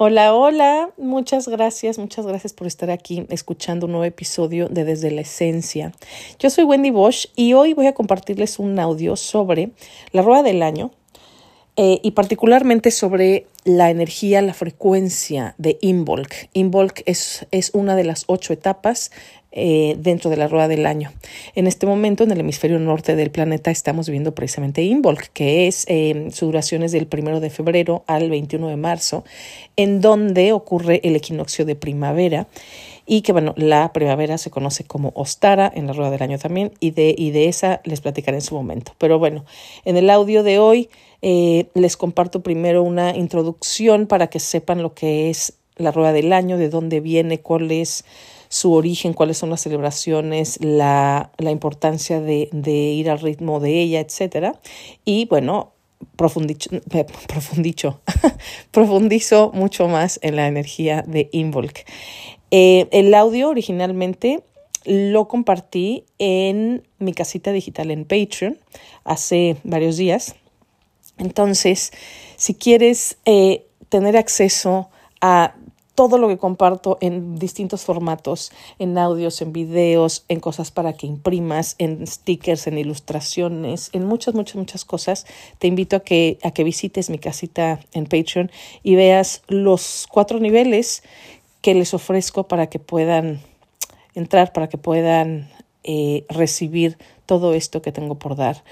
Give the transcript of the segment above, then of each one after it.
Hola, hola, muchas gracias, muchas gracias por estar aquí escuchando un nuevo episodio de Desde la Esencia. Yo soy Wendy Bosch y hoy voy a compartirles un audio sobre la rueda del año eh, y particularmente sobre la energía, la frecuencia de Involk. Involk es, es una de las ocho etapas eh, dentro de la rueda del año. En este momento, en el hemisferio norte del planeta, estamos viviendo precisamente Involk, que es eh, su duración es del primero de febrero al 21 de marzo, en donde ocurre el equinoccio de primavera y que bueno, la primavera se conoce como Ostara en la rueda del año también y de, y de esa les platicaré en su momento. Pero bueno, en el audio de hoy eh, les comparto primero una introducción para que sepan lo que es la rueda del año, de dónde viene, cuál es su origen, cuáles son las celebraciones, la, la importancia de, de, ir al ritmo de ella, etcétera. Y bueno, profundicho, eh, profundicho profundizo mucho más en la energía de Involk. Eh, el audio originalmente lo compartí en mi casita digital en Patreon hace varios días. Entonces, si quieres eh, tener acceso a todo lo que comparto en distintos formatos, en audios, en videos, en cosas para que imprimas, en stickers, en ilustraciones, en muchas, muchas, muchas cosas. Te invito a que, a que visites mi casita en Patreon y veas los cuatro niveles que les ofrezco para que puedan entrar, para que puedan eh, recibir todo esto que tengo por dar,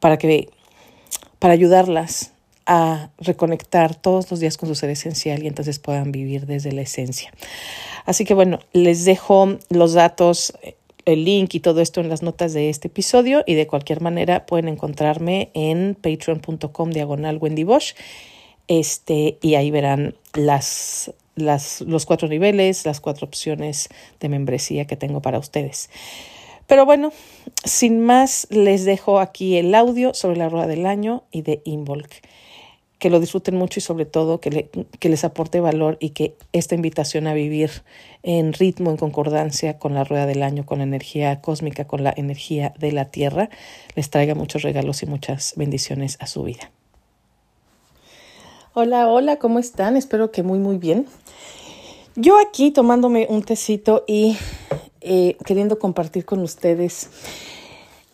para que para ayudarlas a reconectar todos los días con su ser esencial y entonces puedan vivir desde la esencia. Así que bueno, les dejo los datos, el link y todo esto en las notas de este episodio y de cualquier manera pueden encontrarme en patreon.com diagonal Wendy Bosch este, y ahí verán las, las, los cuatro niveles, las cuatro opciones de membresía que tengo para ustedes. Pero bueno, sin más, les dejo aquí el audio sobre la rueda del año y de Involk que lo disfruten mucho y sobre todo que, que les aporte valor y que esta invitación a vivir en ritmo, en concordancia con la rueda del año, con la energía cósmica, con la energía de la tierra, les traiga muchos regalos y muchas bendiciones a su vida. Hola, hola, ¿cómo están? Espero que muy, muy bien. Yo aquí tomándome un tecito y eh, queriendo compartir con ustedes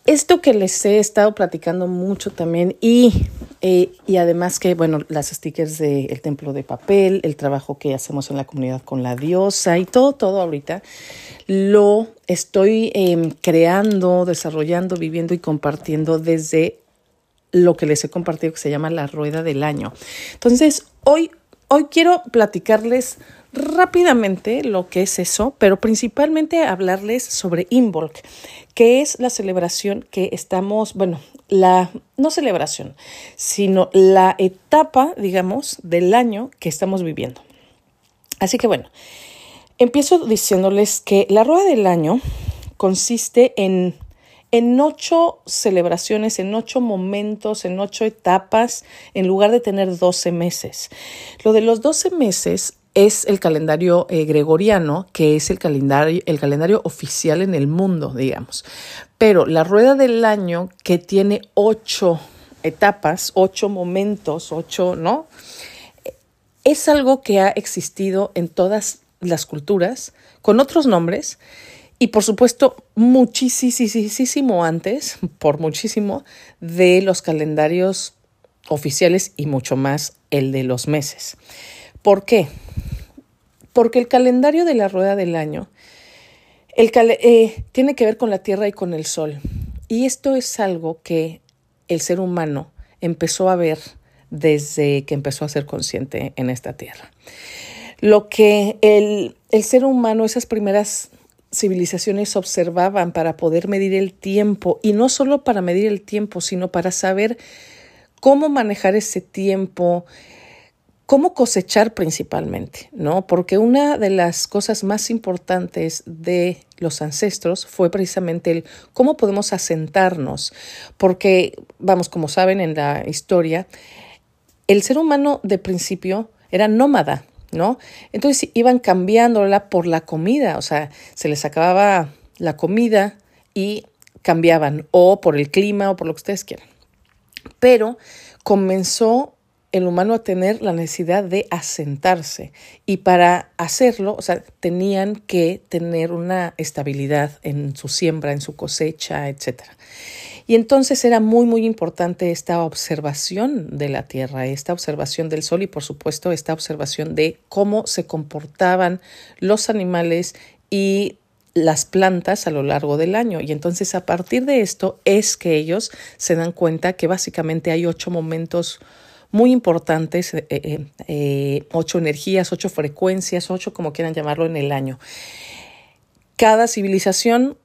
esto que les he estado platicando mucho también y, eh, y además que, bueno, las stickers del templo de papel, el trabajo que hacemos en la comunidad con la diosa y todo, todo ahorita, lo estoy em, creando, desarrollando, viviendo y compartiendo desde lo que les he compartido que se llama la rueda del año. Entonces, hoy, hoy quiero platicarles rápidamente lo que es eso, pero principalmente hablarles sobre Involk, que es la celebración que estamos, bueno, la, no celebración, sino la etapa, digamos, del año que estamos viviendo. Así que bueno, empiezo diciéndoles que la rueda del año consiste en en ocho celebraciones, en ocho momentos, en ocho etapas, en lugar de tener doce meses. Lo de los doce meses es el calendario eh, gregoriano, que es el calendario, el calendario oficial en el mundo, digamos. Pero la rueda del año, que tiene ocho etapas, ocho momentos, ocho, ¿no? Es algo que ha existido en todas las culturas, con otros nombres, y por supuesto, muchísimo antes, por muchísimo, de los calendarios oficiales y mucho más el de los meses. ¿Por qué? Porque el calendario de la rueda del año eh, tiene que ver con la Tierra y con el Sol. Y esto es algo que el ser humano empezó a ver desde que empezó a ser consciente en esta Tierra. Lo que el, el ser humano, esas primeras civilizaciones observaban para poder medir el tiempo, y no solo para medir el tiempo, sino para saber cómo manejar ese tiempo, cómo cosechar principalmente, ¿no? Porque una de las cosas más importantes de los ancestros fue precisamente el cómo podemos asentarnos, porque, vamos, como saben en la historia, el ser humano de principio era nómada, ¿no? Entonces iban cambiándola por la comida, o sea, se les acababa la comida y cambiaban, o por el clima, o por lo que ustedes quieran. Pero comenzó el humano a tener la necesidad de asentarse y para hacerlo, o sea, tenían que tener una estabilidad en su siembra, en su cosecha, etc. Y entonces era muy, muy importante esta observación de la Tierra, esta observación del Sol y por supuesto esta observación de cómo se comportaban los animales y las plantas a lo largo del año. Y entonces a partir de esto es que ellos se dan cuenta que básicamente hay ocho momentos muy importantes, eh, eh, eh, ocho energías, ocho frecuencias, ocho como quieran llamarlo en el año. Cada civilización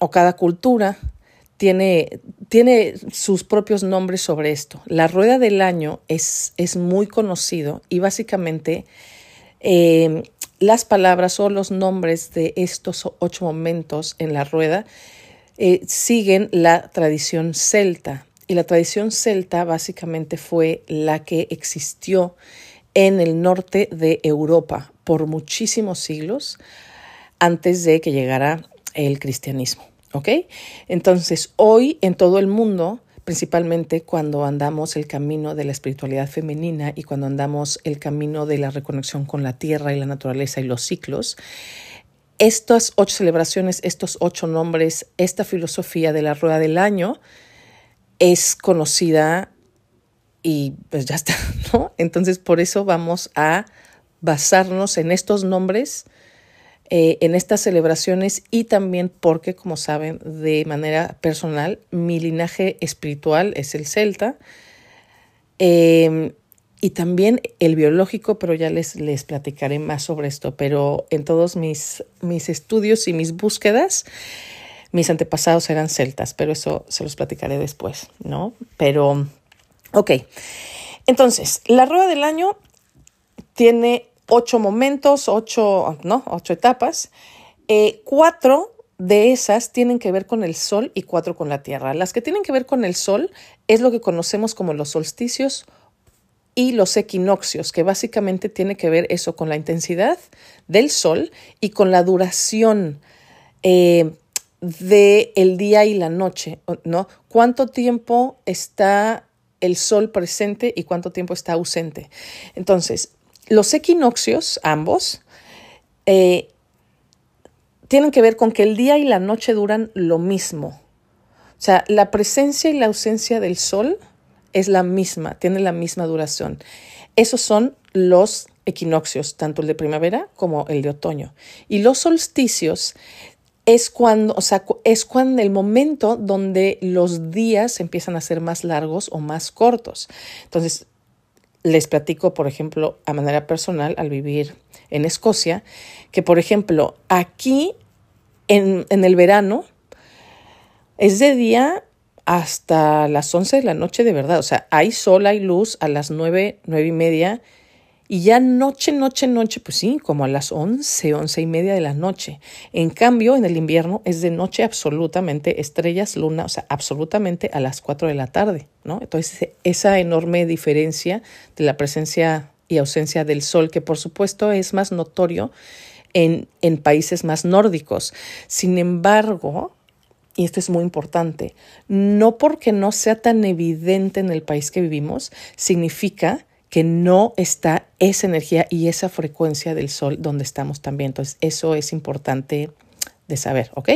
o cada cultura tiene, tiene sus propios nombres sobre esto. La rueda del año es, es muy conocido y básicamente las palabras o los nombres de estos ocho momentos en la rueda siguen la tradición celta. Y la tradición celta básicamente fue la que existió en el norte de Europa por muchísimos siglos antes de que llegara el cristianismo. ¿Ok? Entonces, hoy en todo el mundo, principalmente cuando andamos el camino de la espiritualidad femenina y cuando andamos el camino de la reconexión con la tierra y la naturaleza y los ciclos, estas ocho celebraciones, estos ocho nombres, esta filosofía de la rueda del año, es conocida y pues ya está, ¿no? Entonces por eso vamos a basarnos en estos nombres, eh, en estas celebraciones y también porque, como saben, de manera personal, mi linaje espiritual es el celta em, y también el biológico, pero ya les, les platicaré más sobre esto, pero en todos mis, mis estudios y mis búsquedas, mis antepasados eran celtas, pero eso se los platicaré después, ¿no? Pero, ok. Entonces, la rueda del año tiene ocho momentos, ocho, ¿no? Ocho etapas. Eh, cuatro de esas tienen que ver con el sol y cuatro con la tierra. Las que tienen que ver con el sol es lo que conocemos como los solsticios y los equinoccios, que básicamente tiene que ver eso con la intensidad del sol y con la duración eh, de el día y la noche, ¿no? ¿Cuánto tiempo está el sol presente y cuánto tiempo está ausente? Entonces, los equinoccios, ambos, eh, tienen que ver con que el día y la noche duran lo mismo. O sea, la presencia y la ausencia del sol es la misma, tiene la misma duración. Esos son los equinoccios, tanto el de primavera como el de otoño. Y los solsticios es cuando, o sea, es cuando el momento donde los días empiezan a ser más largos o más cortos. Entonces, les platico, por ejemplo, a manera personal, al vivir en Escocia, que, por ejemplo, aquí en, en el verano es de día hasta las 11 de la noche de verdad. O sea, hay sol, hay luz a las 9, 9 y media y ya noche, noche, noche, pues sí, como a las once, once y media de la noche. En cambio, en el invierno es de noche absolutamente, estrellas, luna, o sea, absolutamente a las cuatro de la tarde, ¿no? Entonces, esa enorme diferencia de la presencia y ausencia del sol, que por supuesto es más notorio en, en países más nórdicos. Sin embargo, y esto es muy importante, no porque no sea tan evidente en el país que vivimos, significa que no está esa energía y esa frecuencia del sol donde estamos también. Entonces, eso es importante de saber, ¿ok?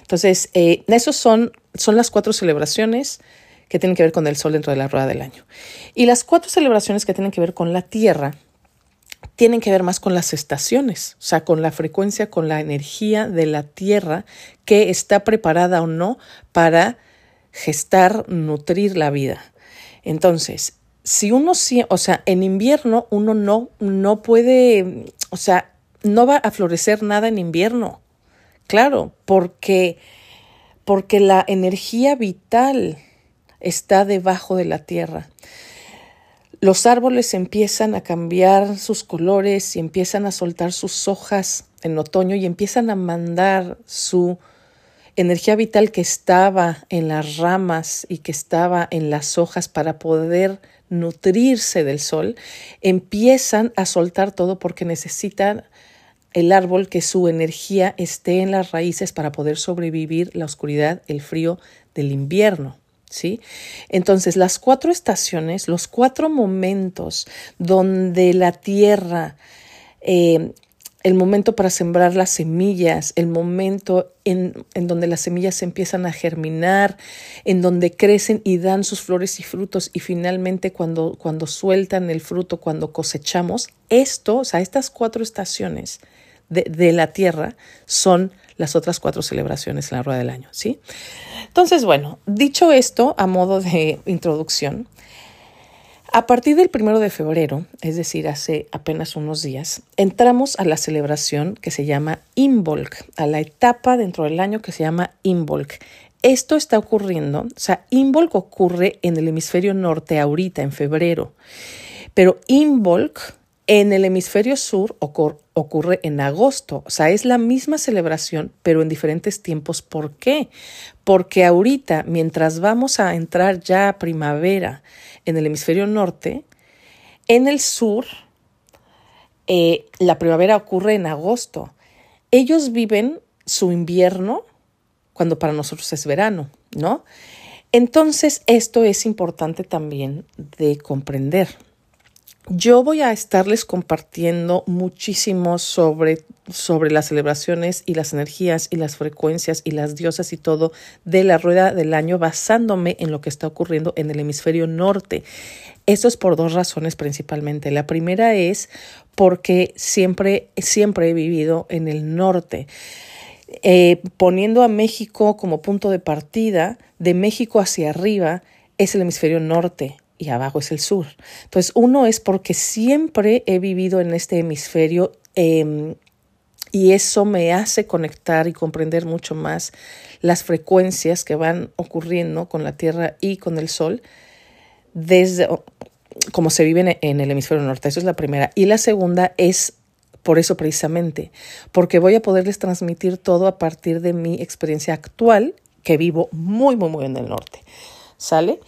Entonces, eh, esos son, son las cuatro celebraciones que tienen que ver con el sol dentro de la rueda del año. Y las cuatro celebraciones que tienen que ver con la tierra tienen que ver más con las estaciones, o sea, con la frecuencia, con la energía de la tierra que está preparada o no para gestar, nutrir la vida. Entonces, si uno, o sea, en invierno uno no, no puede, o sea, no va a florecer nada en invierno. Claro, porque, porque la energía vital está debajo de la tierra. Los árboles empiezan a cambiar sus colores y empiezan a soltar sus hojas en otoño y empiezan a mandar su energía vital que estaba en las ramas y que estaba en las hojas para poder nutrirse del sol, empiezan a soltar todo porque necesitan el árbol que su energía esté en las raíces para poder sobrevivir la oscuridad, el frío del invierno. ¿sí? Entonces, las cuatro estaciones, los cuatro momentos donde la tierra, eh, el momento para sembrar las semillas, el momento en, en, donde las semillas empiezan a germinar, en donde crecen y dan sus flores y frutos y finalmente cuando, cuando sueltan el fruto, cuando cosechamos, esto, o sea, estas cuatro estaciones de, de la tierra son las otras cuatro celebraciones en la rueda del año, ¿sí? Entonces, bueno, dicho esto, a modo de introducción, a partir del primero de febrero, es decir, hace apenas unos días, entramos a la celebración que se llama Imbolc, a la etapa dentro del año que se llama Imbolc. Esto está ocurriendo, o sea, Imbolc ocurre en el hemisferio norte ahorita, en febrero, pero Imbolc en el hemisferio sur ocurre en agosto, o sea, es la misma celebración, pero en diferentes tiempos. ¿Por qué? Porque ahorita, mientras vamos a entrar ya a primavera en el hemisferio norte, en el sur, eh, la primavera ocurre en agosto. Ellos viven su invierno cuando para nosotros es verano, ¿no? Entonces, esto es importante también de comprender. Yo voy a estarles compartiendo muchísimo sobre, sobre las celebraciones y las energías y las frecuencias y las diosas y todo de la rueda del año basándome en lo que está ocurriendo en el hemisferio norte. Esto es por dos razones principalmente. La primera es porque siempre, siempre he vivido en el norte. Eh, poniendo a México como punto de partida, de México hacia arriba es el hemisferio norte y abajo es el sur. Entonces, uno es porque siempre he vivido en este hemisferio em, y eso me hace conectar y comprender mucho más las frecuencias que van ocurriendo con la Tierra y con el Sol desde como se vive en el hemisferio norte. Eso es la primera. Y la segunda es por eso precisamente, porque voy a poderles transmitir todo a partir de mi experiencia actual, que vivo muy, muy, muy en el norte. ¿Sale?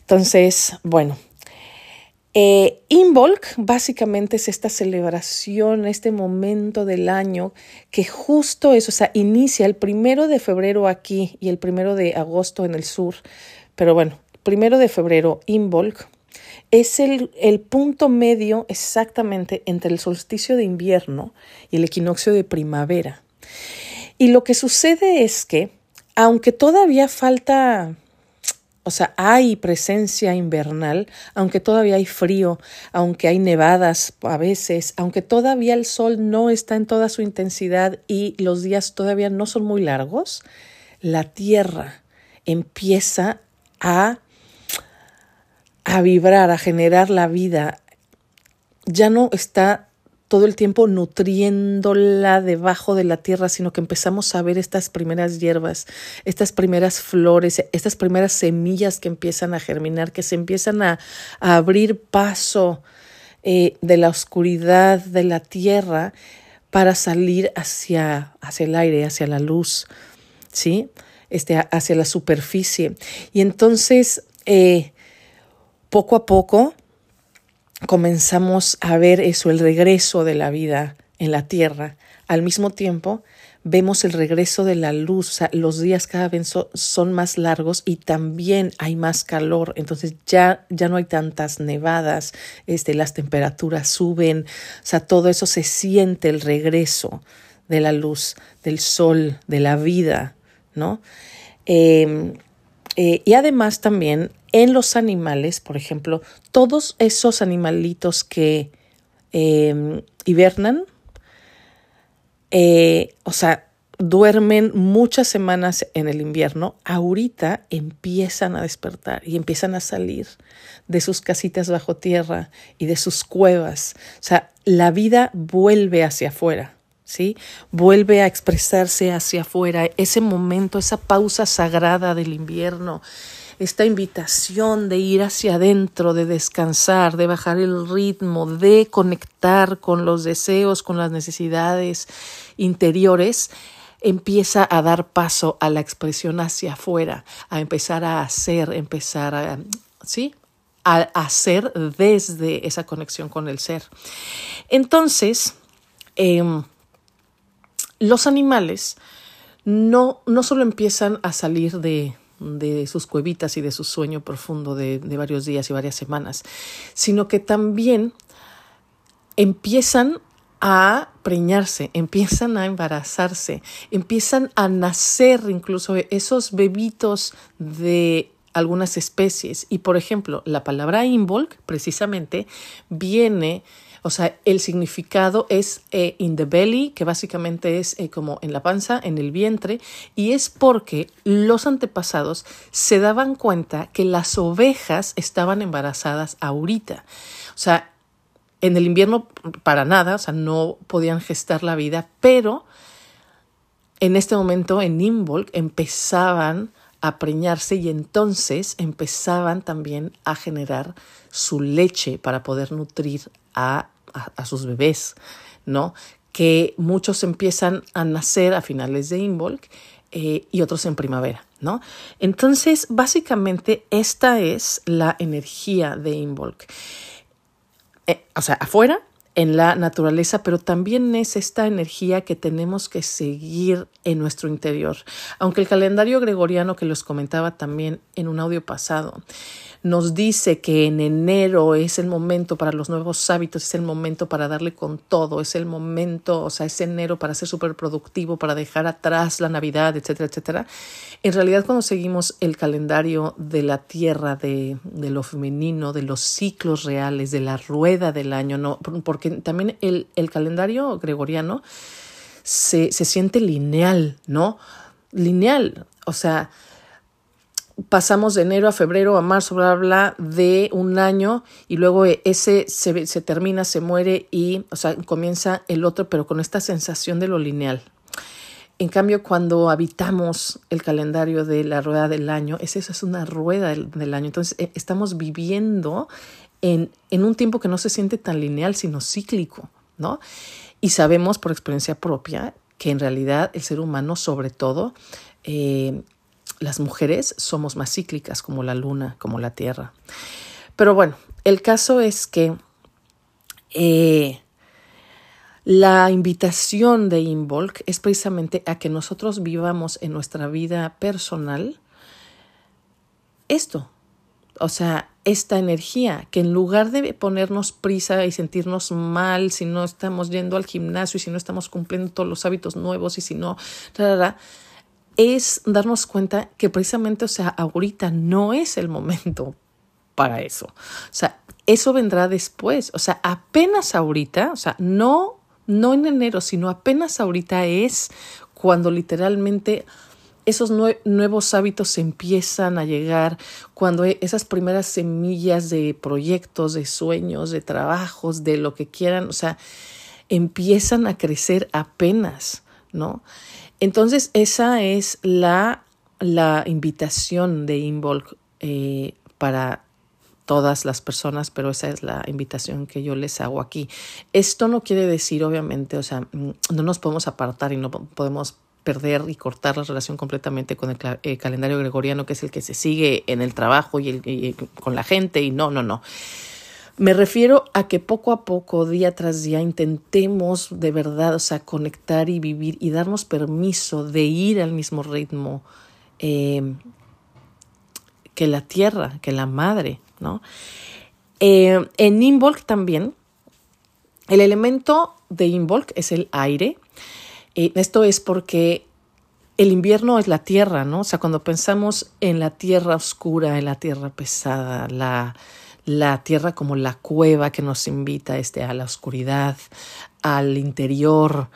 Entonces, bueno, eh, Involk básicamente es esta celebración, este momento del año que justo eso, o sea, inicia el primero de febrero aquí y el primero de agosto en el sur. Pero bueno, primero de febrero, Involk es el, el punto medio exactamente entre el solsticio de invierno y el equinoccio de primavera. Y lo que sucede es que, aunque todavía falta o sea, hay presencia invernal, aunque todavía hay frío, aunque hay nevadas a veces, aunque todavía el sol no está en toda su intensidad y los días todavía no son muy largos, la tierra empieza a, a vibrar, a generar la vida. Ya no está todo el tiempo nutriéndola debajo de la tierra, sino que empezamos a ver estas primeras hierbas, estas primeras flores, estas primeras semillas que empiezan a germinar, que se empiezan a, abrir paso eh, de la oscuridad de la tierra para salir hacia, hacia el aire, hacia la luz, ¿sí? Este, hacia la superficie. Y entonces, eh, poco a poco, comenzamos a ver eso, el regreso de la vida en la tierra. Al mismo tiempo, vemos el regreso de la luz, los días cada vez son más largos y también hay más calor, entonces ya, ya no hay tantas nevadas, este, las temperaturas suben, o sea, todo eso se siente el regreso de la luz, del sol, de la vida, ¿no? Em, eh, y además también en los animales, por ejemplo, todos esos animalitos que em, hibernan, eh, o sea, duermen muchas semanas en el invierno, ahorita empiezan a despertar y empiezan a salir de sus casitas bajo tierra y de sus cuevas. O sea, la vida vuelve hacia afuera. ¿Sí? Vuelve a expresarse hacia afuera, ese momento, esa pausa sagrada del invierno, esta invitación de ir hacia adentro, de descansar, de bajar el ritmo, de conectar con los deseos, con las necesidades interiores, empieza a dar paso a la expresión hacia afuera, a empezar a hacer, empezar a, ¿sí? A hacer desde esa conexión con el ser. Entonces, em, los animales no, no solo empiezan a salir de, de sus cuevitas y de su sueño profundo de, de varios días y varias semanas, sino que también empiezan a preñarse, empiezan a embarazarse, empiezan a nacer incluso esos bebitos de algunas especies. Y por ejemplo, la palabra involk precisamente viene, o sea, el significado es eh, in the belly, que básicamente es eh, como en la panza, en el vientre, y es porque los antepasados se daban cuenta que las ovejas estaban embarazadas ahorita. O sea, en el invierno para nada, o sea, no podían gestar la vida, pero en este momento en Involk empezaban a preñarse y entonces empezaban también a generar su leche para poder nutrir a, a, sus bebés, ¿no? Que muchos empiezan a nacer a finales de Involk eh, y otros en primavera, ¿no? Entonces, básicamente, esta es la energía de Involk. Eh, o sea, afuera en la naturaleza, pero también es esta energía que tenemos que seguir en nuestro interior. Aunque el calendario gregoriano que los comentaba también en un audio pasado, nos dice que en enero es el momento para los nuevos hábitos, es el momento para darle con todo, es el momento, o sea, es enero para ser súper productivo, para dejar atrás la Navidad, etcétera, etcétera. En realidad, cuando seguimos el calendario de la tierra, de, de lo femenino, de los ciclos reales, de la rueda del año, no, porque también el, el calendario gregoriano se, se siente lineal, ¿no? Lineal, o sea, pasamos de enero a febrero a marzo, bla, bla, de un año y luego ese se, se, termina, se muere y, o sea, comienza el otro, pero con esta sensación de lo lineal. En cambio, cuando habitamos el calendario de la rueda del año, es eso, es una rueda del, del año. Entonces, eh, estamos viviendo en, un tiempo que no se siente tan lineal, sino cíclico, ¿no? Y sabemos por experiencia propia que en realidad el ser humano, sobre todo, eh, las mujeres somos más cíclicas como la luna, como la tierra. Pero bueno, el caso es que eh, la invitación de Involk es precisamente a que nosotros vivamos en nuestra vida personal esto, o sea, esta energía, que en lugar de ponernos prisa y sentirnos mal si no estamos yendo al gimnasio y si no estamos cumpliendo todos los hábitos nuevos y si no, es darnos cuenta que precisamente, o sea, ahorita no es el momento para eso. O sea, eso vendrá después. O sea, apenas ahorita, o sea, no, no en enero, sino apenas ahorita es cuando literalmente esos nuevos hábitos empiezan a llegar, cuando e-, esas primeras semillas de proyectos, de sueños, de trabajos, de lo que quieran, o sea, empiezan a crecer apenas, ¿no? Entonces, esa es la, la invitación de Involk eh, para todas las personas, pero esa es la invitación que yo les hago aquí. Esto no quiere decir, obviamente, o sea, mm, no nos podemos apartar y no podemos perder y cortar la relación completamente con el, eh, calendario gregoriano, que es el que se sigue en el trabajo y, el, con la gente, y no, no, no. Me refiero a que poco a poco, día tras día, intentemos de verdad, o sea, conectar y vivir y darnos permiso de ir al mismo ritmo eh, que la tierra, que la madre, ¿no? Eh, en Involk también, el elemento de Involk es el aire. Eh, esto es porque el invierno es la tierra, ¿no? O sea, cuando pensamos en la tierra oscura, en la tierra pesada, la la tierra como la cueva que nos invita este, a la oscuridad, al interior,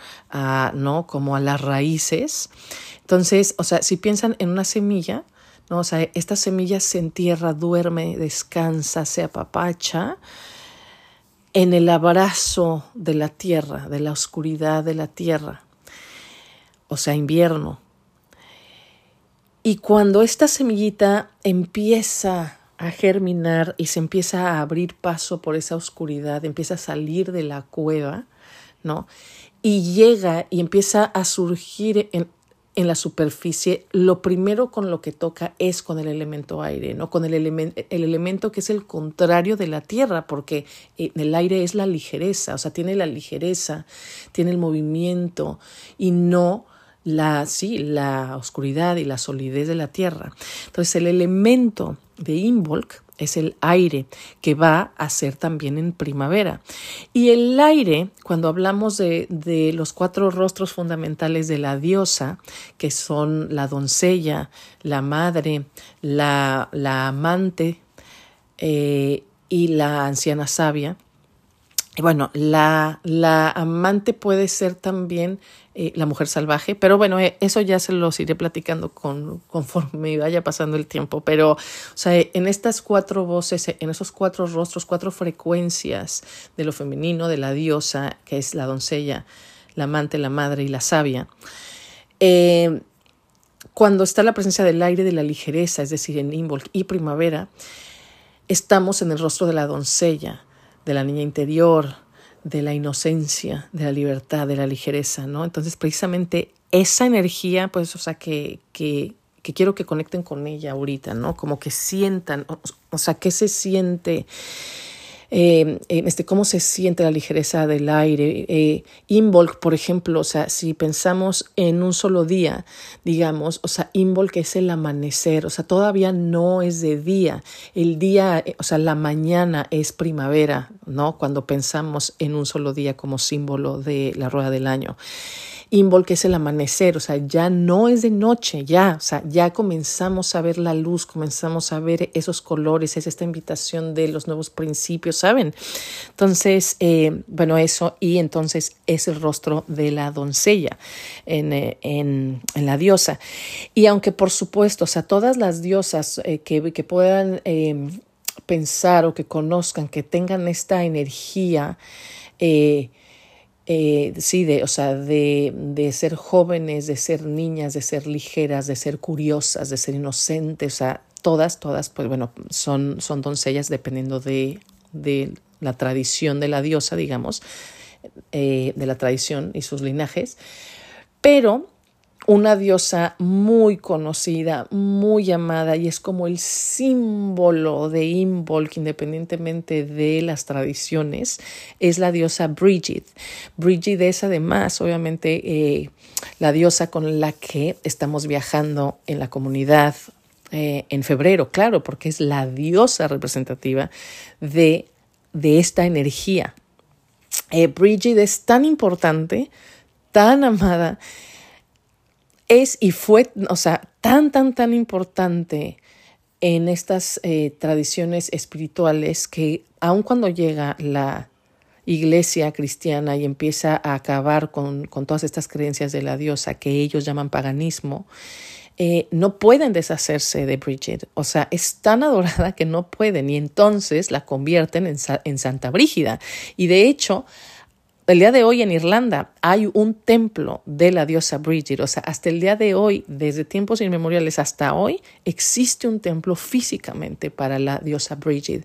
¿no? Como a las raíces. Entonces, o sea, si piensan en una semilla, ¿no? O sea, esta semilla se entierra, duerme, descansa, se apapacha en el abrazo de la tierra, de la oscuridad de la tierra, o sea, invierno. Y cuando esta semillita empieza a germinar y se empieza a abrir paso por esa oscuridad, empieza a salir de la cueva, ¿no? Y llega y empieza a surgir en, en la superficie, lo primero con lo que toca es con el elemento aire, ¿no? Con el, el elemento que es el contrario de la tierra, porque el aire es la ligereza, o sea, tiene la ligereza, tiene el movimiento y no la, sí, la oscuridad y la solidez de la tierra. Entonces el elemento de Imbolc es el aire, que va a ser también en primavera. Y el aire, cuando hablamos de, de, los cuatro rostros fundamentales de la diosa, que son la doncella, la madre, la, la amante eh, y la anciana sabia, bueno, la, la amante puede ser también eh, la mujer salvaje, pero bueno, eh, eso ya se los iré platicando con, conforme vaya pasando el tiempo. Pero, o sea, en estas cuatro voces, en esos cuatro rostros, cuatro frecuencias de lo femenino, de la diosa, que es la doncella, la amante, la madre y la sabia, eh, cuando está la presencia del aire, de la ligereza, es decir, en Imbolc y primavera, estamos en el rostro de la doncella de la niña interior, de la inocencia, de la libertad, de la ligereza, ¿no? Entonces, precisamente esa energía, pues, o sea, que, que, quiero que conecten con ella ahorita, ¿no? Como que sientan, o, o sea, ¿qué se siente? Eh, este, cómo se siente la ligereza del aire. Eh, Involk, por ejemplo, o sea, si pensamos en un solo día, digamos, o sea, Involk es el amanecer, o sea, todavía no es de día. El día, o sea, la mañana es primavera, ¿no? Cuando pensamos en un solo día como símbolo de la rueda del año. Invol, que es el amanecer, o sea, ya no es de noche, ya, o sea, ya comenzamos a ver la luz, comenzamos a ver esos colores, es esta invitación de los nuevos principios, ¿saben? Entonces, eh, bueno, eso, y entonces es el rostro de la doncella en, eh, en, en, la diosa. Y aunque por supuesto, o sea, todas las diosas eh, que, que, puedan pensar o que conozcan, que tengan esta energía, eh, eh, sí, de, o sea, de, de, ser jóvenes, de ser niñas, de ser ligeras, de ser curiosas, de ser inocentes, o sea, todas, todas, pues bueno, son, son doncellas dependiendo de, de la tradición de la diosa, digamos, eh, de la tradición y sus linajes, pero una diosa muy conocida, muy amada y es como el símbolo de Imbolc independientemente de las tradiciones, es la diosa Bridget. Bridget es además obviamente eh, la diosa con la que estamos viajando en la comunidad eh, en febrero, claro, porque es la diosa representativa de, de esta energía. Eh, Bridget es tan importante, tan amada, es y fue, o sea, tan, tan, tan importante en estas eh, tradiciones espirituales que aun cuando llega la iglesia cristiana y empieza a acabar con, con todas estas creencias de la diosa que ellos llaman paganismo, eh, no pueden deshacerse de Bridget. O sea, es tan adorada que no pueden y entonces la convierten en, en Santa Brígida. Y de hecho, el día de hoy en Irlanda hay un templo de la diosa Bridget, o sea, hasta el día de hoy, desde tiempos inmemoriales hasta hoy, existe un templo físicamente para la diosa Bridget,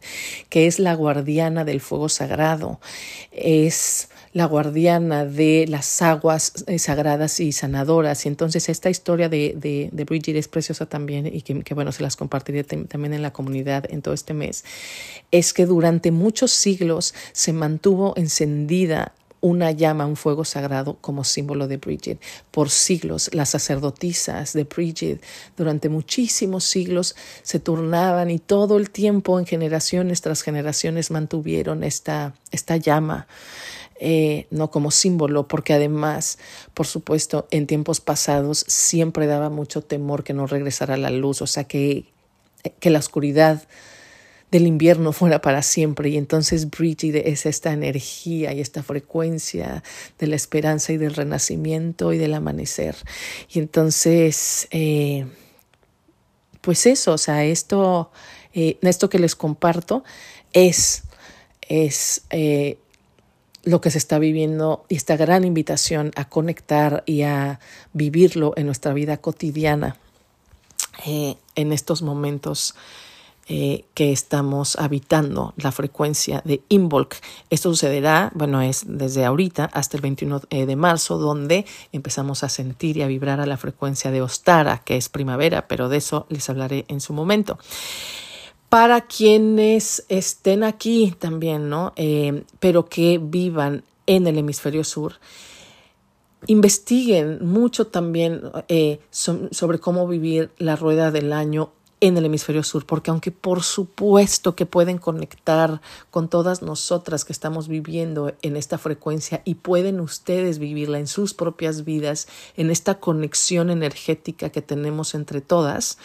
que es la guardiana del fuego sagrado, es la guardiana de las aguas eh, sagradas y sanadoras. Y entonces esta historia de, de, Bridget es preciosa también y que, que, bueno, se las compartiré también en la comunidad en todo este mes. Es que durante muchos siglos se mantuvo encendida una llama, un fuego sagrado como símbolo de Bridget. Por siglos, las sacerdotisas de Bridget durante muchísimos siglos se turnaban y todo el tiempo en generaciones tras generaciones mantuvieron esta, esta llama. Eh, no como símbolo, porque además, por supuesto, en tiempos pasados siempre daba mucho temor que no regresara la luz, o sea, que, que la oscuridad del invierno fuera para siempre. Y entonces Bridget es esta energía y esta frecuencia de la esperanza y del renacimiento y del amanecer. Y entonces, eh, pues eso, o sea, esto, eh, esto que les comparto es, es eh, lo que se está viviendo y esta gran invitación a conectar y a vivirlo en nuestra vida cotidiana en estos momentos eh, que estamos habitando la frecuencia de Involk. Esto sucederá, bueno, es desde ahorita hasta el 21 eh, de marzo, donde empezamos a sentir y a vibrar a la frecuencia de Ostara, que es primavera, pero de eso les hablaré en su momento. Para quienes estén aquí también, ¿no? Eh, pero que vivan en el hemisferio sur, investiguen mucho también sobre cómo vivir la rueda del año en el hemisferio sur, porque aunque por supuesto que pueden conectar con todas nosotras que estamos viviendo en esta frecuencia y pueden ustedes vivirla en sus propias vidas, en esta conexión energética que tenemos entre todas,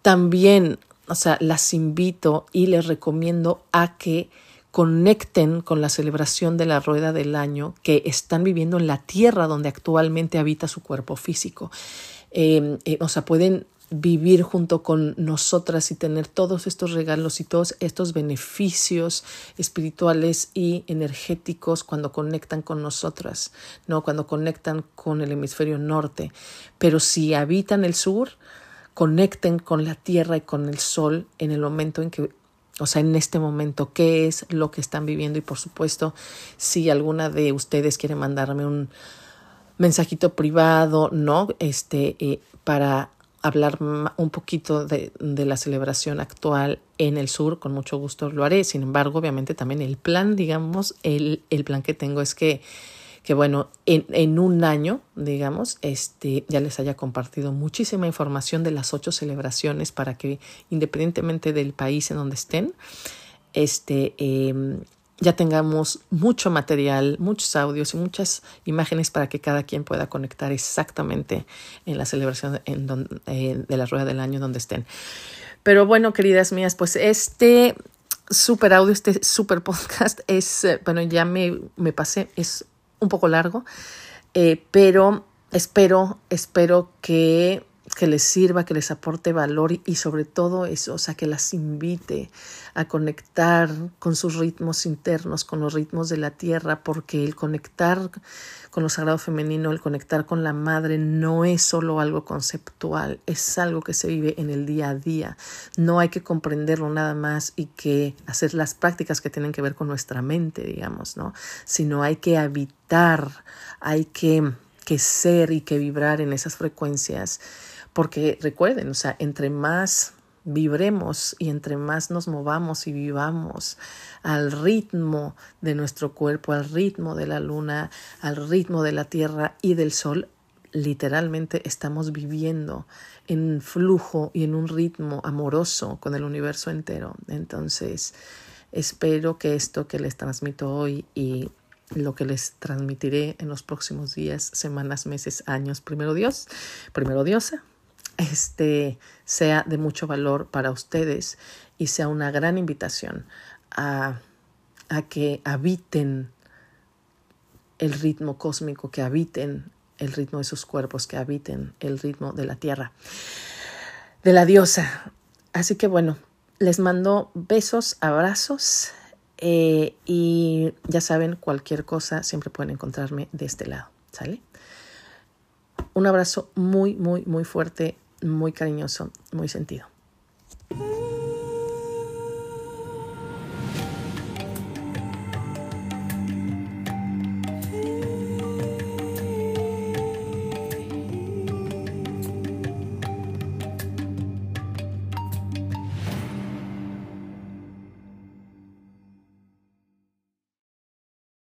también, o sea, las invito y les recomiendo a que conecten con la celebración de la rueda del año que están viviendo en la tierra donde actualmente habita su cuerpo físico. Eh, eh, o sea, pueden vivir junto con nosotras y tener todos estos regalos y todos estos beneficios espirituales y energéticos cuando conectan con nosotras, ¿no? Cuando conectan con el hemisferio norte. Pero si habitan el sur, conecten con la tierra y con el sol en el momento en que o sea, en este momento, qué es lo que están viviendo y por supuesto, si alguna de ustedes quiere mandarme un mensajito privado, ¿no? Este, eh, para hablar un poquito de, de, la celebración actual en el sur, con mucho gusto lo haré. Sin embargo, obviamente también el plan, digamos, el, el plan que tengo es que, que bueno, en, en, un año, digamos, este, ya les haya compartido muchísima información de las ocho celebraciones para que independientemente del país en donde estén, este, eh, ya tengamos mucho material, muchos audios y muchas imágenes para que cada quien pueda conectar exactamente en la celebración en eh, de la rueda del año donde estén. Pero bueno, queridas mías, pues este super audio, este super podcast es, eh, bueno, ya me, me pasé, es un poco largo, eh, pero espero, espero que que les sirva, que les aporte valor y, sobre todo eso, o sea, que las invite a conectar con sus ritmos internos, con los ritmos de la tierra, porque el conectar con lo sagrado femenino, el conectar con la madre no es solo algo conceptual, es algo que se vive en el día a día. No hay que comprenderlo nada más y que hacer las prácticas que tienen que ver con nuestra mente, digamos, ¿no? Sino hay que habitar, hay que que ser y que vibrar en esas frecuencias porque recuerden, o sea, entre más vibremos y entre más nos movamos y vivamos al ritmo de nuestro cuerpo, al ritmo de la luna, al ritmo de la tierra y del sol, literalmente estamos viviendo en flujo y en un ritmo amoroso con el universo entero. Entonces, espero que esto que les transmito hoy y lo que les transmitiré en los próximos días, semanas, meses, años, primero Dios, primero Diosa, este, sea de mucho valor para ustedes y sea una gran invitación a, a que habiten el ritmo cósmico, que habiten el ritmo de sus cuerpos, que habiten el ritmo de la tierra, de la diosa. Así que bueno, les mando besos, abrazos eh, y ya saben, cualquier cosa siempre pueden encontrarme de este lado, ¿sale? Un abrazo muy, muy, muy fuerte muy cariñoso, muy sentido.